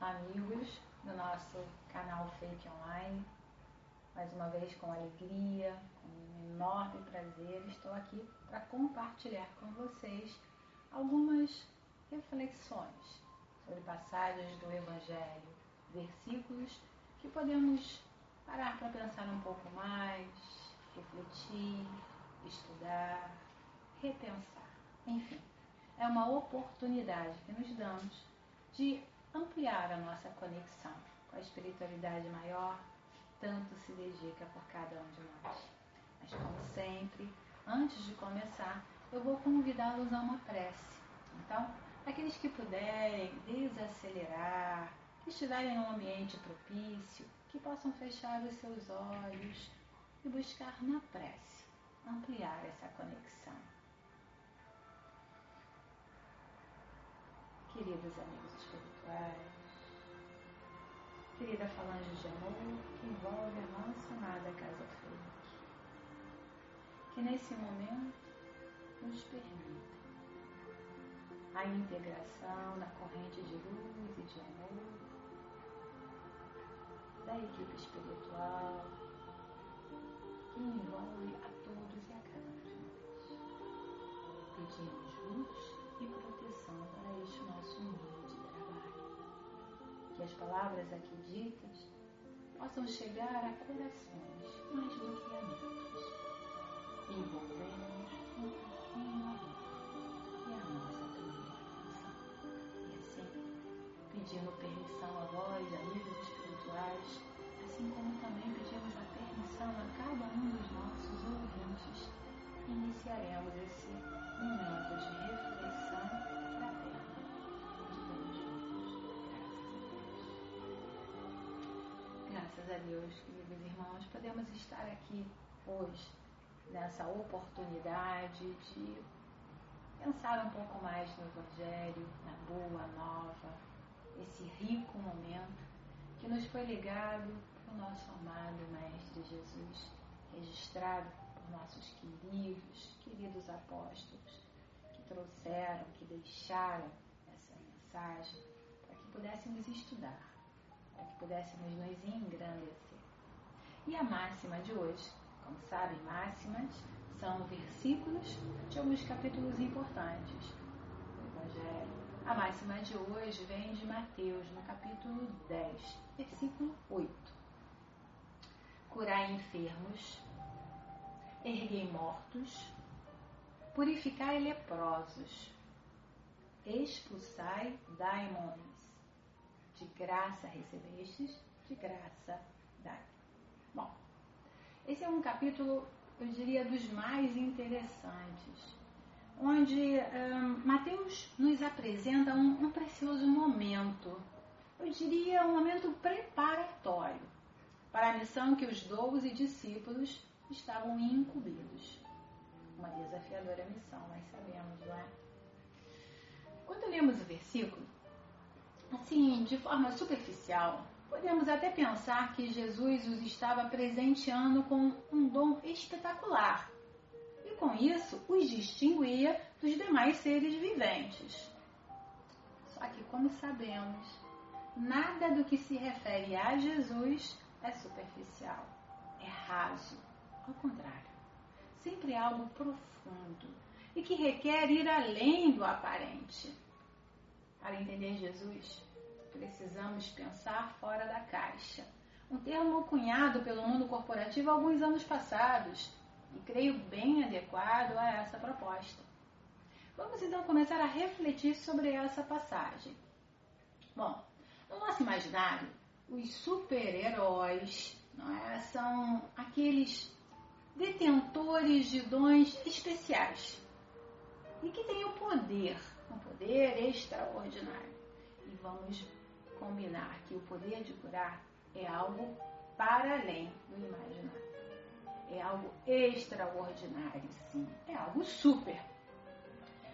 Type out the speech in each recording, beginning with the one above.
amigos do nosso canal Fake Online. Mais uma vez, com alegria, com um enorme prazer, estou aqui para compartilhar com vocês algumas reflexões sobre passagens do Evangelho, versículos que podemos parar para pensar um pouco mais, refletir, estudar, repensar. Enfim, é uma oportunidade que nos damos de ampliar a nossa conexão com a espiritualidade maior, tanto se dedica por cada um de nós. Mas, como sempre, antes de começar, eu vou convidá-los a uma prece. Então, aqueles que puderem desacelerar, que estiverem em um ambiente propício, que possam fechar os seus olhos e buscar na prece ampliar essa conexão. Queridos amigos querida falange de amor que envolve a nossa amada Casa Fake, que nesse momento nos permita a integração na corrente de luz e de amor da equipe espiritual que envolve a todos e a cada um de nós. Pedimos luz e proteção para este nosso trabalho. Que as palavras aqui ditas possam chegar a corações mais do que a mentes, envolvendo um pouquinho amor e a nossa atenção. E assim, pedindo permissão a vós, amigos espirituais, assim como também pedimos a permissão a cada um dos nossos ouvintes, iniciaremos esse momento de reflexão Graças a Deus. Queridos irmãos, podemos estar aqui hoje nessa oportunidade de pensar um pouco mais no Evangelho, na boa nova, esse rico momento que nos foi legado o nosso amado Mestre Jesus, registrado por nossos queridos, queridos apóstolos, que trouxeram, que deixaram essa mensagem para que pudéssemos estudar, para que pudéssemos nos engrandecer. E a máxima de hoje, como sabem, máximas são versículos de alguns capítulos importantes do Evangelho. A máxima de hoje vem de Mateus, no capítulo 10, versículo 8 curai enfermos, erguei mortos, purificai leprosos, expulsai daimões. De graça recebestes, de graça dai. Bom, esse é um capítulo, eu diria, dos mais interessantes, onde hum, Mateus nos apresenta um, um precioso momento, eu diria um momento preparatório para a missão que os doze discípulos estavam incumbidos. Uma desafiadora missão, nós sabemos, não é? Quando lemos o versículo, assim, de forma superficial, podemos até pensar que Jesus os estava presenteando com um dom espetacular e com isso os distinguia dos demais seres viventes. Só que, como sabemos, nada do que se refere a Jesus é superficial, é raso. Ao contrário, sempre é algo profundo e que requer ir além do aparente. Para entender Jesus, precisamos pensar fora da caixa. Um termo cunhado pelo mundo corporativo alguns anos passados e creio bem adequado a essa proposta. Vamos então começar a refletir sobre essa passagem. Bom, no nosso imaginário, os super-heróis é? são aqueles detentores de dons especiais e que têm o poder, um poder extraordinário. E vamos combinar que o poder de curar é algo para além do imaginário. É algo extraordinário, sim. É algo super.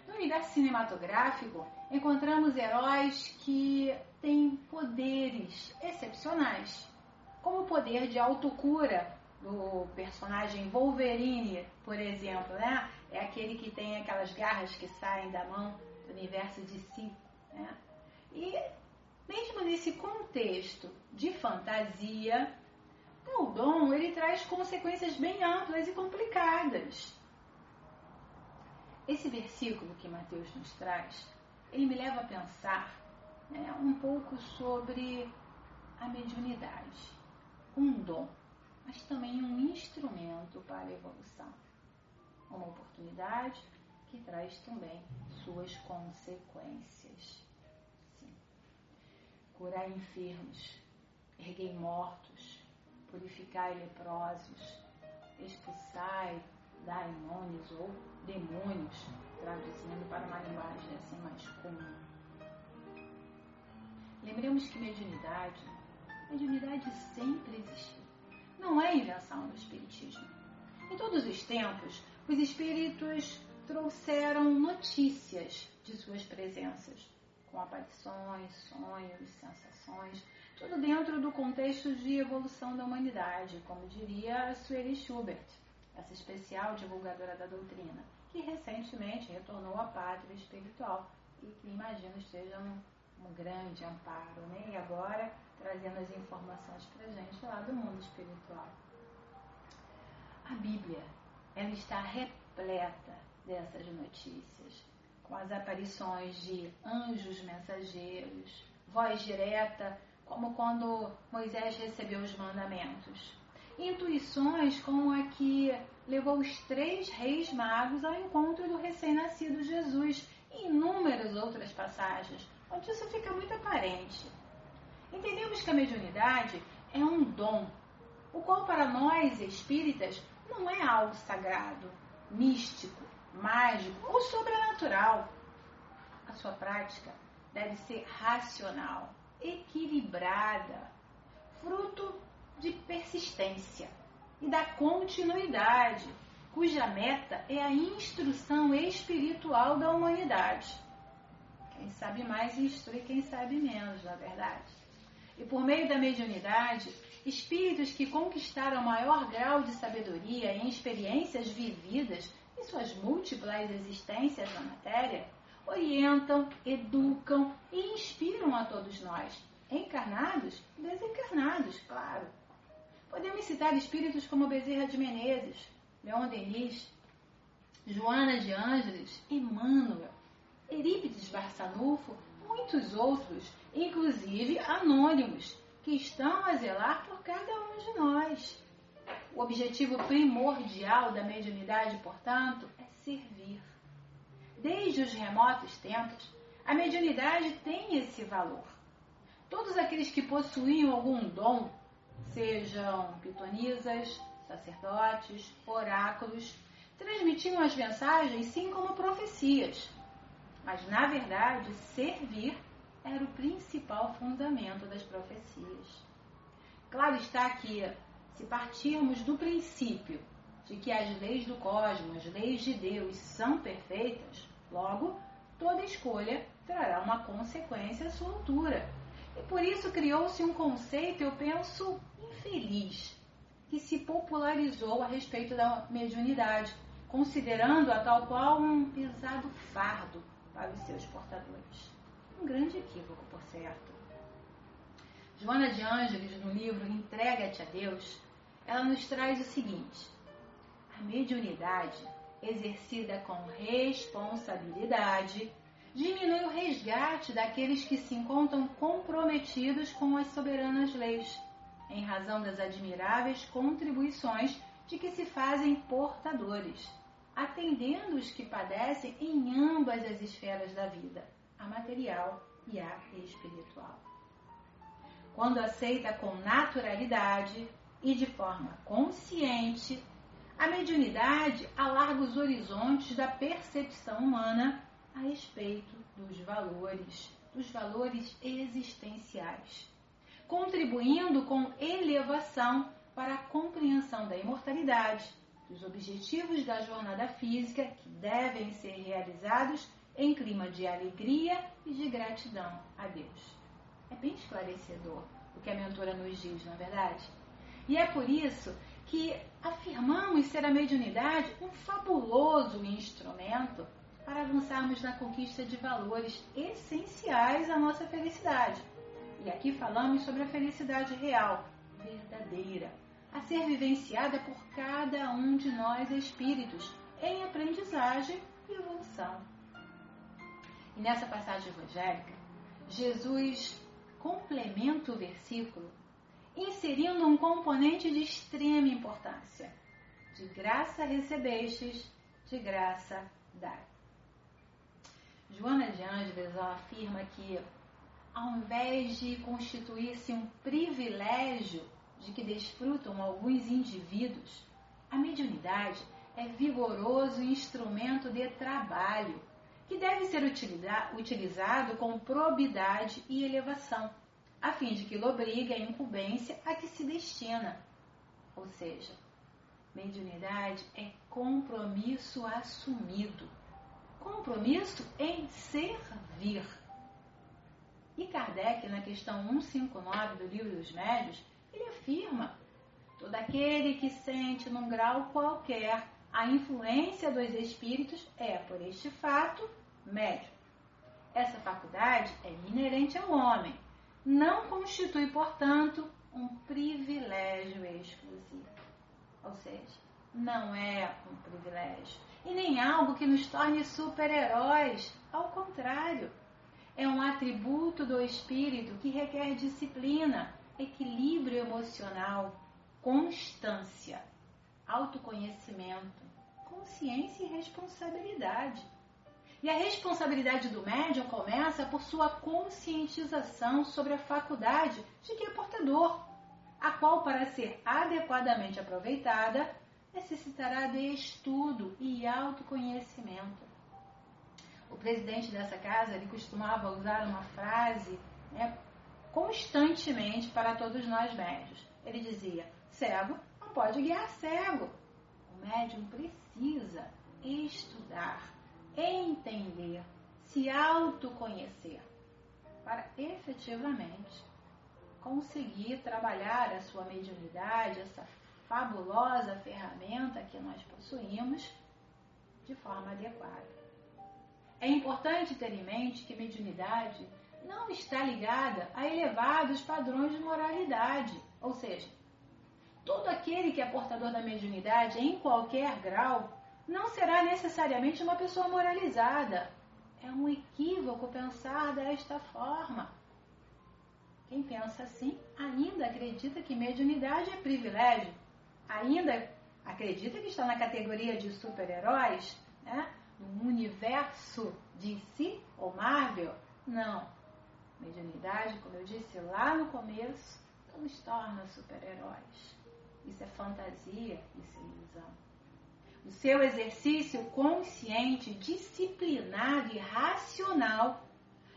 No universo cinematográfico, encontramos heróis que têm poderes excepcionais, como o poder de autocura do personagem Wolverine, por exemplo, né? É aquele que tem aquelas garras que saem da mão universo de si, né? E mesmo nesse contexto de fantasia, o dom ele traz consequências bem amplas e complicadas. Esse versículo que Mateus nos traz, ele me leva a pensar né, um pouco sobre a mediunidade, um dom, mas também um instrumento para a evolução, uma oportunidade que traz também suas consequências. Sim. Curar enfermos, erguer mortos, purificai leprosos, expulsai daimônios ou demônios, traduzindo para uma linguagem assim mais comum. Lembremos que mediunidade, mediunidade sempre existiu. Não é invenção do Espiritismo. Em todos os tempos, os espíritos trouxeram notícias de suas presenças, com aparições, sonhos, sensações, tudo dentro do contexto de evolução da humanidade, como diria Sueli Schubert, essa especial divulgadora da doutrina, que recentemente retornou à pátria espiritual e que imagino esteja um, um grande amparo, né? E agora trazendo as informações para gente lá do mundo espiritual. A Bíblia, ela está repleta dessas notícias, com as aparições de anjos mensageiros, voz direta como quando Moisés recebeu os mandamentos. Intuições como a que levou os três reis magos ao encontro do recém-nascido Jesus e inúmeras outras passagens, onde isso fica muito aparente. Entendemos que a mediunidade é um dom, o qual para nós espíritas não é algo sagrado, místico, mágico ou sobrenatural. A sua prática deve ser racional, equilibrada, fruto de persistência e da continuidade, cuja meta é a instrução espiritual da humanidade. Quem sabe mais instrui quem sabe menos, na é verdade. E por meio da mediunidade, espíritos que conquistaram maior grau de sabedoria em experiências vividas em suas múltiplas existências na matéria, orientam, educam e inspiram a todos nós, encarnados e desencarnados, claro. Podemos citar espíritos como Bezerra de Menezes, Leon Denis, Joana de Ângeles, Emmanuel, Eurípides Barçanufo, muitos outros, inclusive anônimos, que estão a zelar por cada um de nós. O objetivo primordial da mediunidade, portanto, é servir Desde os remotos tempos, a mediunidade tem esse valor. Todos aqueles que possuíam algum dom, sejam pitonisas, sacerdotes, oráculos, transmitiam as mensagens sim como profecias. Mas, na verdade, servir era o principal fundamento das profecias. Claro está que, se partirmos do princípio de que as leis do cosmos, as leis de Deus, são perfeitas, logo, toda escolha trará uma consequência à sua altura. E por isso criou-se um conceito, eu penso, infeliz, que se popularizou a respeito da mediunidade, considerando-a tal qual um pesado fardo para os seus portadores. Um grande equívoco, por certo. Joana de Ângeles, no livro Entrega-te a Deus, ela nos traz o seguinte: a mediunidade, exercida com responsabilidade, diminui o resgate daqueles que se encontram comprometidos com as soberanas leis, em razão das admiráveis contribuições de que se fazem portadores, atendendo os que padecem em ambas as esferas da vida, a material e a espiritual. Quando aceita com naturalidade e de forma consciente a mediunidade alarga os horizontes da percepção humana a respeito dos valores, dos valores existenciais, contribuindo com elevação para a compreensão da imortalidade, dos objetivos da jornada física que devem ser realizados em clima de alegria e de gratidão a Deus. É bem esclarecedor o que a mentora nos diz, não é verdade? E é por isso que afirmamos ser a mediunidade um fabuloso instrumento para avançarmos na conquista de valores essenciais à nossa felicidade, E aqui falamos sobre a felicidade real, verdadeira, a ser vivenciada por cada um de nós espíritos em aprendizagem e evolução. E nessa passagem evangélica, Jesus complementa o versículo inserindo um componente de extrema importância. De graça recebestes, de graça dai. Joana de Ângeles afirma que, ao invés de constituir-se um privilégio de que desfrutam alguns indivíduos, a mediunidade é vigoroso instrumento de trabalho que deve ser utilizado com probidade e elevação, a fim de que lobrigue a incumbência a que se destina. Ou seja, mediunidade é compromisso assumido, compromisso em servir. E Kardec, na questão 159 do Livro dos Médios, ele afirma: todo aquele que sente num grau qualquer a influência dos espíritos é, por este fato, médio. Essa faculdade é inerente ao homem, não constitui, portanto, um privilégio exclusivo. Ou seja, não é um privilégio e nem algo que nos torne super-heróis. Ao contrário, é um atributo do espírito que requer disciplina, equilíbrio emocional, constância, autoconhecimento, consciência e responsabilidade. E a responsabilidade do médium começa por sua conscientização sobre a faculdade de que é portador, a qual, para ser adequadamente aproveitada, necessitará de estudo e autoconhecimento. O presidente dessa casa ele costumava usar uma frase né, constantemente para todos nós médios. Ele dizia: cego não pode guiar cego. O médium precisa estudar entender, se autoconhecer, para efetivamente conseguir trabalhar a sua mediunidade, essa fabulosa ferramenta que nós possuímos, de forma adequada. É importante ter em mente que mediunidade não está ligada a elevados padrões de moralidade, ou seja, todo aquele que é portador da mediunidade em qualquer grau não será necessariamente uma pessoa moralizada. É um equívoco pensar desta forma. Quem pensa assim ainda acredita que mediunidade é privilégio, ainda acredita que está na categoria de super-heróis, né? no universo de si ou Marvel. Não. Mediunidade, como eu disse lá no começo, não nos torna super-heróis. Isso é fantasia, isso é ilusão o seu exercício consciente, disciplinado e racional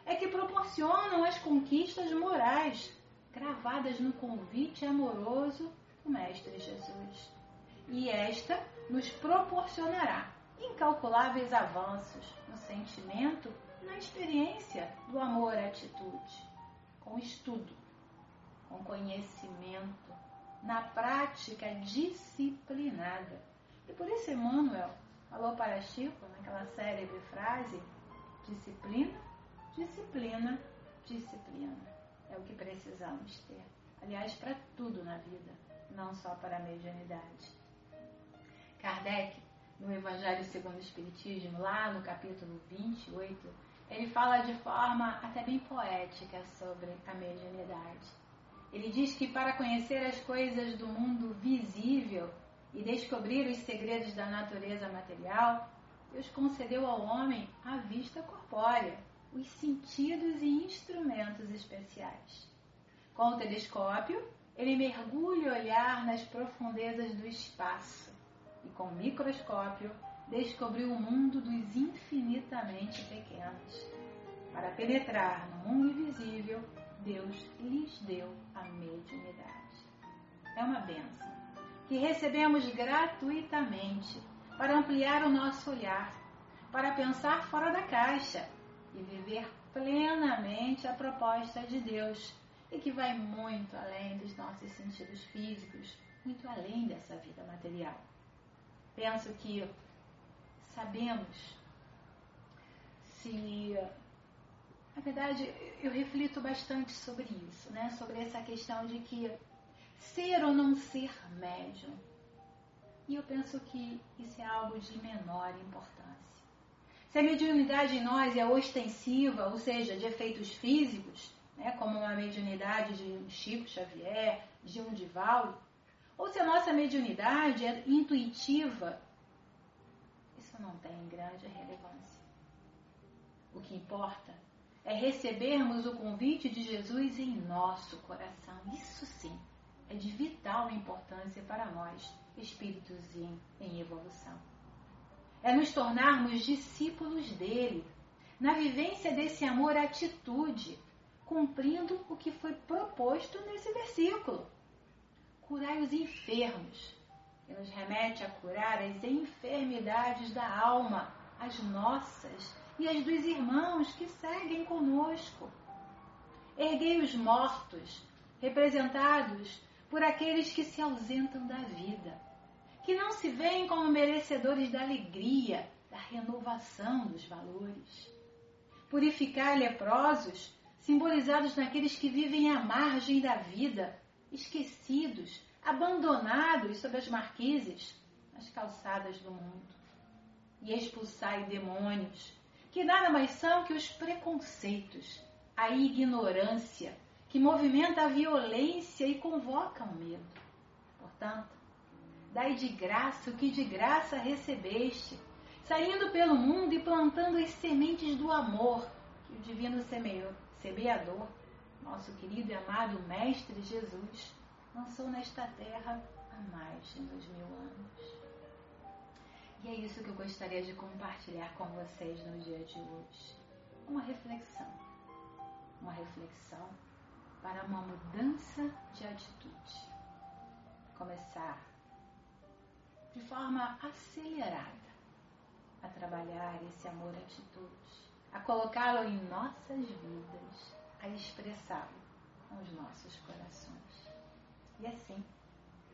é que proporcionam as conquistas morais gravadas no convite amoroso do Mestre Jesus. E esta nos proporcionará incalculáveis avanços no sentimento na experiência do amor à atitude, com estudo, com conhecimento, na prática disciplinada e por isso Emmanuel falou para Chico, naquela célebre frase, disciplina, disciplina, disciplina. É o que precisamos ter. Aliás, para tudo na vida, não só para a mediunidade. Kardec, no Evangelho segundo o Espiritismo, lá no capítulo 28, ele fala de forma até bem poética sobre a mediunidade. Ele diz que para conhecer as coisas do mundo visível, e descobrir os segredos da natureza material, Deus concedeu ao homem a vista corpórea, os sentidos e instrumentos especiais. Com o telescópio, ele mergulha o olhar nas profundezas do espaço e, com o microscópio, descobriu o mundo dos infinitamente pequenos. Para penetrar no mundo invisível, Deus lhes deu a mediunidade. É uma benção que recebemos gratuitamente para ampliar o nosso olhar, para pensar fora da caixa e viver plenamente a proposta de Deus e que vai muito além dos nossos sentidos físicos, muito além dessa vida material. Penso que sabemos se Na verdade, eu reflito bastante sobre isso, né? Sobre essa questão de que ser ou não ser médium. E eu penso que isso é algo de menor importância. Se a mediunidade em nós é ostensiva, ou seja, de efeitos físicos, né, como uma mediunidade de um Chico Xavier, de um Divaldo, ou se a nossa mediunidade é intuitiva, isso não tem grande relevância. O que importa é recebermos o convite de Jesus em nosso coração. Isso sim é de vital importância para nós, espíritos em, em evolução. É nos tornarmos discípulos dele, na vivência desse amor atitude, cumprindo o que foi proposto nesse versículo. Curai os enfermos, que nos remete a curar as enfermidades da alma, as nossas e as dos irmãos que seguem conosco. Erguei os mortos, representados por aqueles que se ausentam da vida, que não se veem como merecedores da alegria, da renovação dos valores. Purificar leprosos, simbolizados naqueles que vivem à margem da vida, esquecidos, abandonados sob as marquises, nas calçadas do mundo. E expulsai demônios, que nada mais são que os preconceitos, a ignorância, que movimenta a violência e convoca o medo. Portanto, dai de graça o que de graça recebeste, saindo pelo mundo e plantando as sementes do amor que o divino semeou, semeador, nosso querido e amado Mestre Jesus, lançou nesta terra há mais de dois mil anos. E é isso que eu gostaria de compartilhar com vocês no dia de hoje. Uma reflexão. Uma reflexão para uma mudança de atitude. Começar de forma acelerada a trabalhar esse amor-atitude, a colocá-lo em nossas vidas, a expressá-lo com os nossos corações. E assim,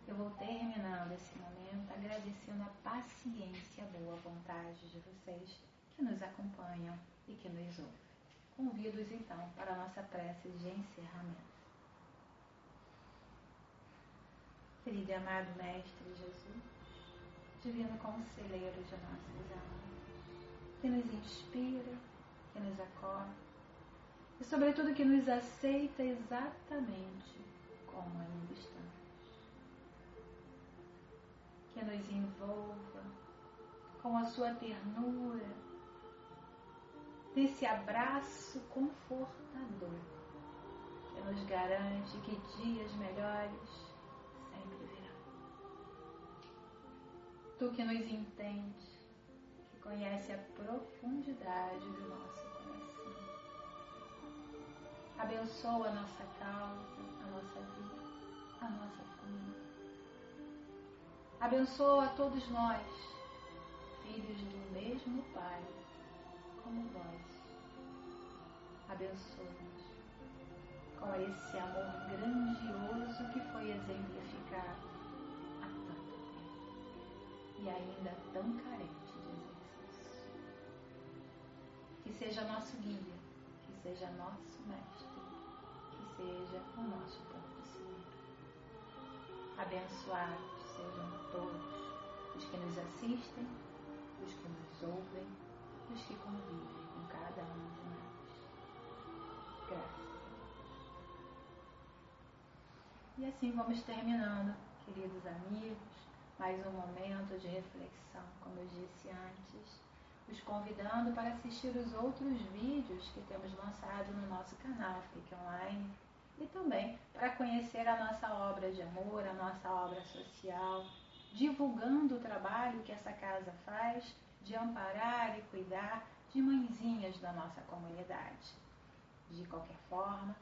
eu vou terminando esse momento agradecendo a paciência e a boa vontade de vocês que nos acompanham e que nos ouvem. Convido-os então para a nossa prece de encerramento. Querido e amado Mestre Jesus, Divino Conselheiro de nossas almas, que nos inspira, que nos acolhe e, sobretudo, que nos aceita exatamente como ainda estamos. Que nos envolva com a sua ternura desse abraço confortador que nos garante que dias melhores sempre virão. Tu que nos entende, que conhece a profundidade do nosso coração, abençoa a nossa causa, a nossa vida, a nossa família. Abençoa a todos nós, filhos do mesmo Pai como vós. Abençoe-nos com esse amor grandioso que foi exemplificado há tanto tempo e ainda tão carente de exercício. Que seja nosso guia, que seja nosso mestre, que seja o nosso seguro. Abençoados sejam todos os que nos assistem, os que nos ouvem dos que convivem com cada um de nós. Graças. E assim vamos terminando, queridos amigos, mais um momento de reflexão, como eu disse antes, os convidando para assistir os outros vídeos que temos lançado no nosso canal Fique Online e também para conhecer a nossa obra de amor, a nossa obra social, divulgando o trabalho que essa casa faz de amparar e cuidar de mãezinhas da nossa comunidade. De qualquer forma,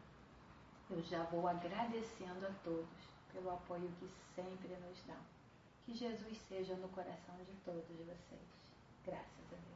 eu já vou agradecendo a todos pelo apoio que sempre nos dão. Que Jesus seja no coração de todos vocês. Graças a Deus.